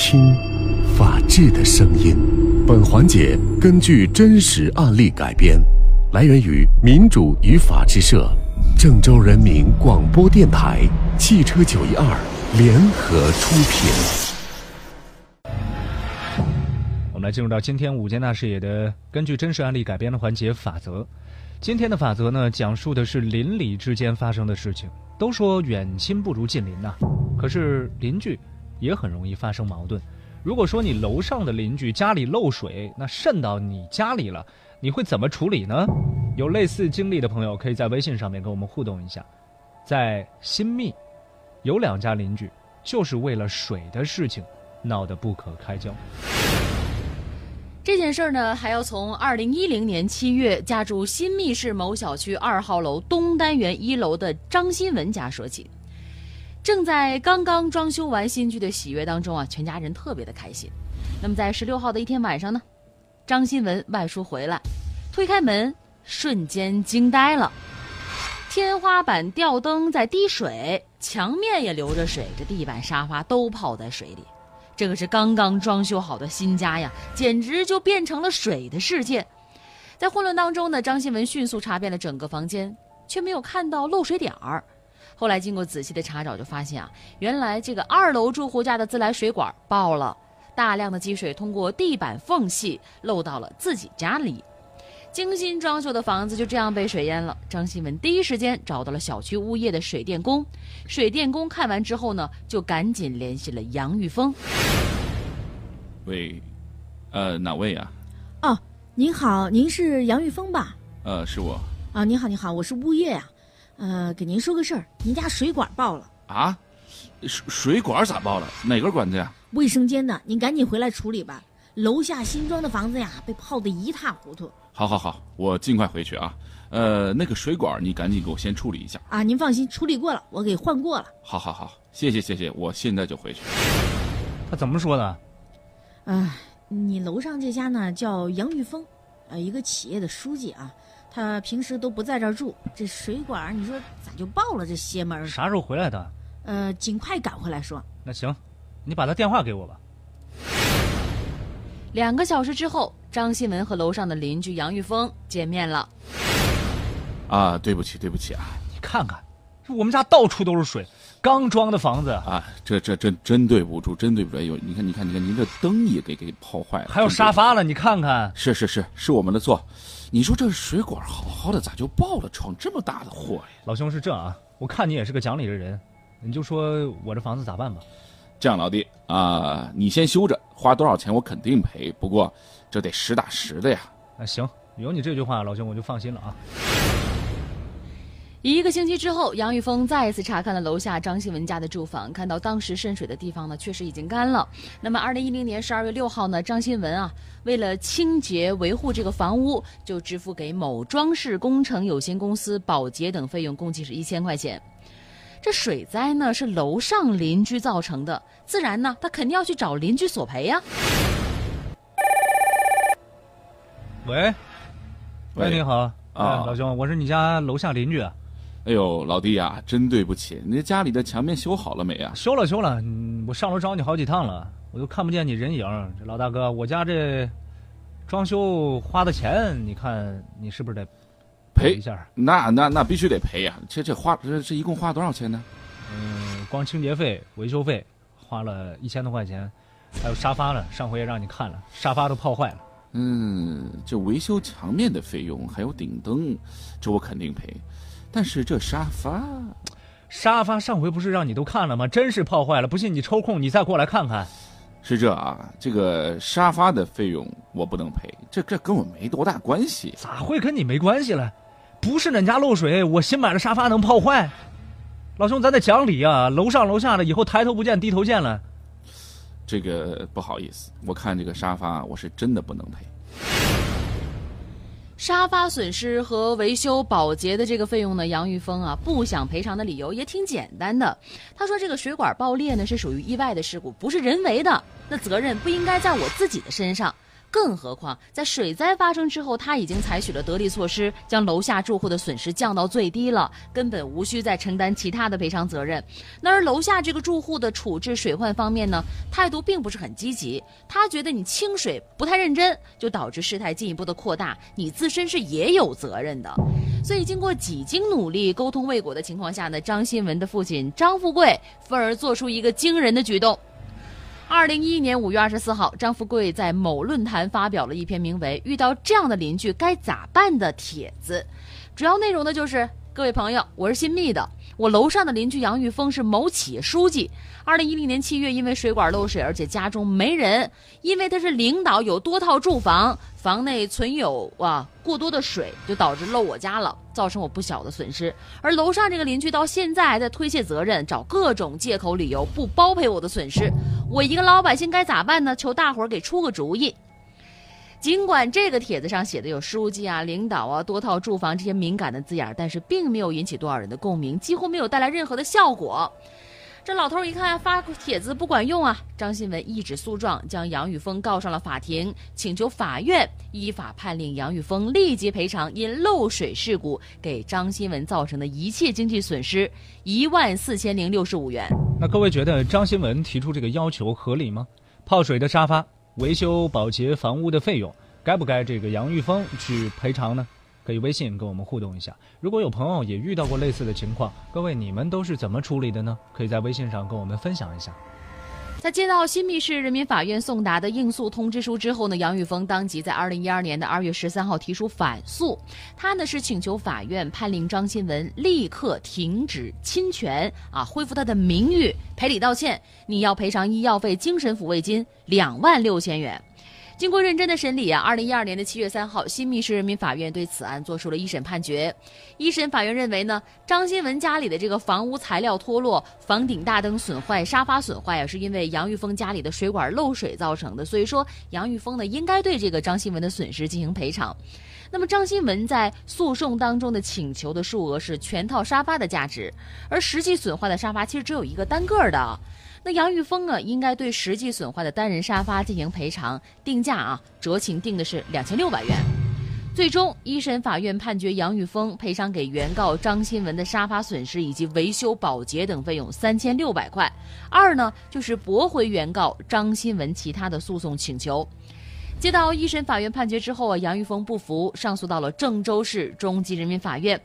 听法治的声音。本环节根据真实案例改编，来源于民主与法治社、郑州人民广播电台、汽车九一二联合出品。我们来进入到今天五间大视野的根据真实案例改编的环节法则。今天的法则呢，讲述的是邻里之间发生的事情。都说远亲不如近邻呐，可是邻居也很容易发生矛盾。如果说你楼上的邻居家里漏水，那渗到你家里了，你会怎么处理呢？有类似经历的朋友，可以在微信上面跟我们互动一下。在新密，有两家邻居就是为了水的事情闹得不可开交。这件事儿呢，还要从二零一零年七月家住新密市某小区二号楼东单元一楼的张新文家说起。正在刚刚装修完新居的喜悦当中啊，全家人特别的开心。那么在十六号的一天晚上呢，张新文外出回来，推开门，瞬间惊呆了。天花板吊灯在滴水，墙面也流着水，这地板、沙发都泡在水里。这个是刚刚装修好的新家呀，简直就变成了水的世界。在混乱当中呢，张新文迅速查遍了整个房间，却没有看到漏水点儿。后来经过仔细的查找，就发现啊，原来这个二楼住户家的自来水管爆了，大量的积水通过地板缝隙漏到了自己家里。精心装修的房子就这样被水淹了。张新文第一时间找到了小区物业的水电工，水电工看完之后呢，就赶紧联系了杨玉峰。喂，呃，哪位啊？哦，您好，您是杨玉峰吧？呃，是我。啊，您好，您好，我是物业呀。呃，给您说个事儿，您家水管爆了。啊？水水管咋爆了？哪根管子呀？卫生间的，您赶紧回来处理吧。楼下新装的房子呀，被泡得一塌糊涂。好，好，好，我尽快回去啊。呃，那个水管你赶紧给我先处理一下啊。您放心，处理过了，我给换过了。好，好，好，谢谢，谢谢，我现在就回去。他怎么说的？哎，你楼上这家呢叫杨玉峰，呃，一个企业的书记啊。他平时都不在这儿住，这水管你说咋就爆了？这邪门！啥时候回来的？呃，尽快赶回来说。那行，你把他电话给我吧。两个小时之后，张新文和楼上的邻居杨玉峰见面了。啊，对不起，对不起啊！你看看，我们家到处都是水，刚装的房子啊，这这真真对不住，真对不住！哎呦，你看，你看，你看，您这灯也给给泡坏了，还有沙发了，你看看。是是是，是我们的错。你说这水管好好的，咋就爆了，闯这么大的祸呀？老兄是这啊，我看你也是个讲理的人，你就说我这房子咋办吧？这样，老弟啊，你先修着，花多少钱我肯定赔，不过这得实打实的呀。啊行，有你这句话，老兄我就放心了啊。一个星期之后，杨玉峰再一次查看了楼下张新文家的住房，看到当时渗水的地方呢，确实已经干了。那么，二零一零年十二月六号呢，张新文啊，为了清洁维护这个房屋，就支付给某装饰工程有限公司保洁等费用，共计是一千块钱。这水灾呢是楼上邻居造成的，自然呢他肯定要去找邻居索赔呀。喂，喂，你好啊，老兄，我是你家楼下邻居。哎呦，老弟呀，真对不起，你家里的墙面修好了没啊？修了，修了。我上楼找你好几趟了，我都看不见你人影。这老大哥，我家这装修花的钱，你看你是不是得赔一下？那那那必须得赔呀！这这花这这一共花多少钱呢？嗯，光清洁费、维修费花了一千多块钱，还有沙发呢，上回也让你看了，沙发都泡坏了。嗯，这维修墙面的费用还有顶灯，这我肯定赔。但是这沙发，沙发上回不是让你都看了吗？真是泡坏了，不信你抽空你再过来看看。是这啊，这个沙发的费用我不能赔，这这跟我没多大关系。咋会跟你没关系了？不是恁家漏水，我新买的沙发能泡坏？老兄，咱得讲理啊！楼上楼下的以后抬头不见低头见了。这个不好意思，我看这个沙发我是真的不能赔。沙发损失和维修保洁的这个费用呢，杨玉峰啊不想赔偿的理由也挺简单的。他说这个水管爆裂呢是属于意外的事故，不是人为的，那责任不应该在我自己的身上。更何况在水灾发生之后，他已经采取了得力措施，将楼下住户的损失降到最低了，根本无需再承担其他的赔偿责任。那而楼下这个住户的处置水患方面呢，态度并不是很积极，他觉得你清水不太认真，就导致事态进一步的扩大，你自身是也有责任的。所以经过几经努力，沟通未果的情况下呢，张新文的父亲张富贵愤而做出一个惊人的举动。二零一一年五月二十四号，张富贵在某论坛发表了一篇名为《遇到这样的邻居该咋办》的帖子，主要内容呢就是：各位朋友，我是新密的，我楼上的邻居杨玉峰是某企业书记。二零一零年七月，因为水管漏水，而且家中没人，因为他是领导，有多套住房，房内存有啊过多的水，就导致漏我家了，造成我不小的损失。而楼上这个邻居到现在还在推卸责任，找各种借口理由不包赔我的损失。我一个老百姓该咋办呢？求大伙儿给出个主意。尽管这个帖子上写的有书记啊、领导啊、多套住房这些敏感的字眼，但是并没有引起多少人的共鸣，几乎没有带来任何的效果。这老头一看发帖子不管用啊，张新文一纸诉状将杨玉峰告上了法庭，请求法院依法判令杨玉峰立即赔偿因漏水事故给张新文造成的一切经济损失一万四千零六十五元。那各位觉得张新文提出这个要求合理吗？泡水的沙发、维修保洁房屋的费用，该不该这个杨玉峰去赔偿呢？可以微信跟我们互动一下。如果有朋友也遇到过类似的情况，各位你们都是怎么处理的呢？可以在微信上跟我们分享一下。在接到新密市人民法院送达的应诉通知书之后呢，杨玉峰当即在二零一二年的二月十三号提出反诉。他呢是请求法院判令张新文立刻停止侵权啊，恢复他的名誉，赔礼道歉。你要赔偿医药费、精神抚慰金两万六千元。经过认真的审理啊，二零一二年的七月三号，新密市人民法院对此案作出了一审判决。一审法院认为呢，张新文家里的这个房屋材料脱落、房顶大灯损坏、沙发损坏啊，是因为杨玉峰家里的水管漏水造成的。所以说，杨玉峰呢应该对这个张新文的损失进行赔偿。那么张新文在诉讼当中的请求的数额是全套沙发的价值，而实际损坏的沙发其实只有一个单个的。那杨玉峰呢，应该对实际损坏的单人沙发进行赔偿，定价啊，酌情定的是两千六百元。最终，一审法院判决杨玉峰赔偿给原告张新文的沙发损失以及维修保洁等费用三千六百块。二呢，就是驳回原告张新文其他的诉讼请求。接到一审法院判决之后啊，杨玉峰不服，上诉到了郑州市中级人民法院。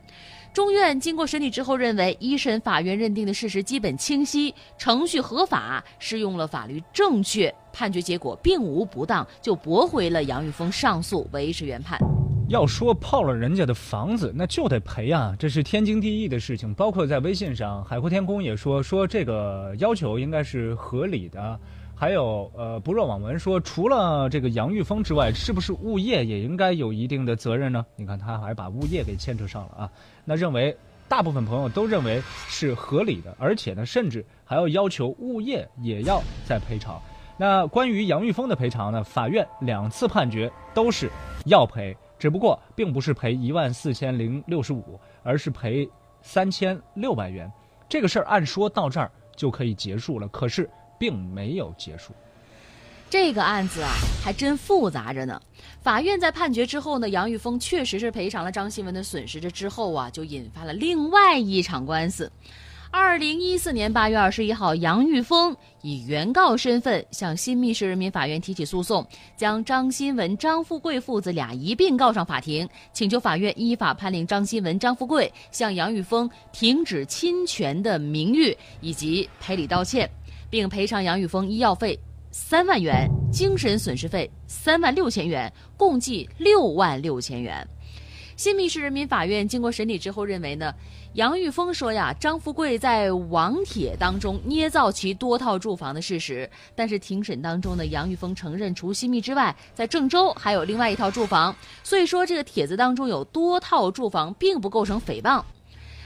中院经过审理之后认为，一审法院认定的事实基本清晰，程序合法，适用了法律正确，判决结果并无不当，就驳回了杨玉峰上诉，维持原判。要说泡了人家的房子，那就得赔啊，这是天经地义的事情。包括在微信上，海阔天空也说说这个要求应该是合理的。还有呃，不若网文说，除了这个杨玉峰之外，是不是物业也应该有一定的责任呢？你看他还把物业给牵扯上了啊。那认为大部分朋友都认为是合理的，而且呢，甚至还要要求物业也要再赔偿。那关于杨玉峰的赔偿呢，法院两次判决都是要赔，只不过并不是赔一万四千零六十五，而是赔三千六百元。这个事儿按说到这儿就可以结束了，可是。并没有结束，这个案子啊还真复杂着呢。法院在判决之后呢，杨玉峰确实是赔偿了张新文的损失。这之后啊，就引发了另外一场官司。二零一四年八月二十一号，杨玉峰以原告身份向新密市人民法院提起诉讼，将张新文、张富贵父子俩一并告上法庭，请求法院依法判令张新文、张富贵向杨玉峰停止侵权的名誉以及赔礼道歉。并赔偿杨玉峰医药费三万元，精神损失费三万六千元，共计六万六千元。新密市人民法院经过审理之后认为呢，杨玉峰说呀，张富贵在网帖当中捏造其多套住房的事实，但是庭审当中呢，杨玉峰承认除新密之外，在郑州还有另外一套住房，所以说这个帖子当中有多套住房，并不构成诽谤。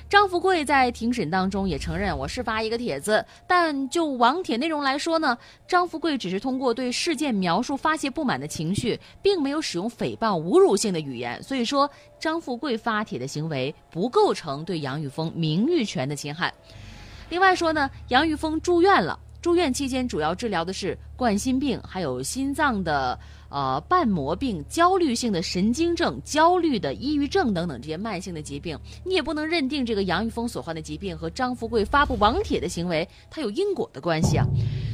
张富贵在庭审当中也承认，我是发一个帖子，但就网帖内容来说呢，张富贵只是通过对事件描述发泄不满的情绪，并没有使用诽谤、侮辱性的语言，所以说张富贵发帖的行为不构成对杨玉峰名誉权的侵害。另外说呢，杨玉峰住院了，住院期间主要治疗的是冠心病，还有心脏的呃瓣膜病、焦虑性的神经症、焦虑的抑郁症等等这些慢性的疾病。你也不能认定这个杨玉峰所患的疾病和张富贵发布网帖的行为它有因果的关系啊。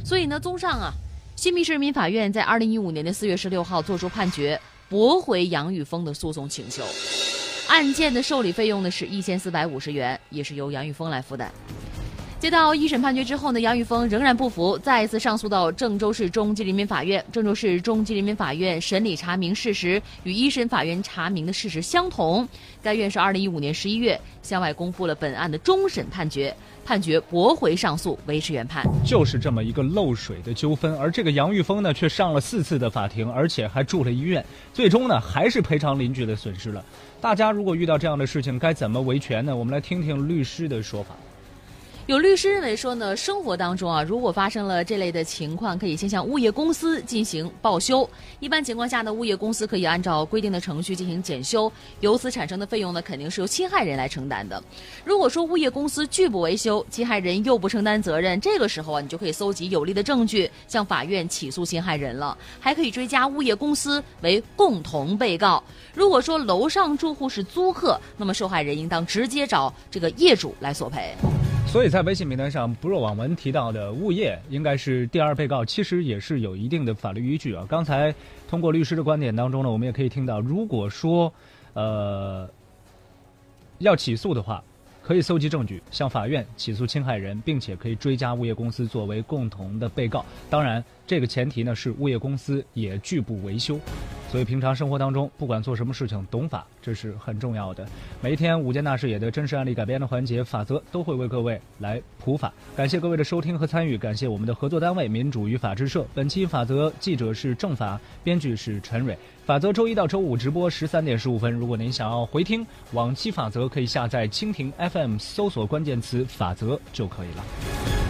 所以呢，综上啊，新密市人民法院在二零一五年的四月十六号作出判决，驳回杨玉峰的诉讼请求。案件的受理费用呢是一千四百五十元，也是由杨玉峰来负担。接到一审判决之后呢，杨玉峰仍然不服，再一次上诉到郑州市中级人民法院。郑州市中级人民法院审理查明事实与一审法院查明的事实相同。该院是二零一五年十一月向外公布了本案的终审判决，判决驳回上诉，维持原判。就是这么一个漏水的纠纷，而这个杨玉峰呢，却上了四次的法庭，而且还住了医院，最终呢，还是赔偿邻居的损失了。大家如果遇到这样的事情，该怎么维权呢？我们来听听律师的说法。有律师认为说呢，生活当中啊，如果发生了这类的情况，可以先向物业公司进行报修。一般情况下呢，物业公司可以按照规定的程序进行检修，由此产生的费用呢，肯定是由侵害人来承担的。如果说物业公司拒不维修，侵害人又不承担责任，这个时候啊，你就可以搜集有力的证据，向法院起诉侵害人了，还可以追加物业公司为共同被告。如果说楼上住户是租客，那么受害人应当直接找这个业主来索赔。所以在微信名单上，不若网文提到的物业应该是第二被告，其实也是有一定的法律依据啊。刚才通过律师的观点当中呢，我们也可以听到，如果说，呃，要起诉的话，可以搜集证据，向法院起诉侵害人，并且可以追加物业公司作为共同的被告。当然，这个前提呢是物业公司也拒不维修。所以，平常生活当中，不管做什么事情，懂法这是很重要的。每一天五件大事也的真实案例改编的环节，法则都会为各位来普法。感谢各位的收听和参与，感谢我们的合作单位民主与法制社。本期法则记者是政法，编剧是陈蕊。法则周一到周五直播十三点十五分。如果您想要回听往期法则，可以下载蜻蜓 FM，搜索关键词“法则”就可以了。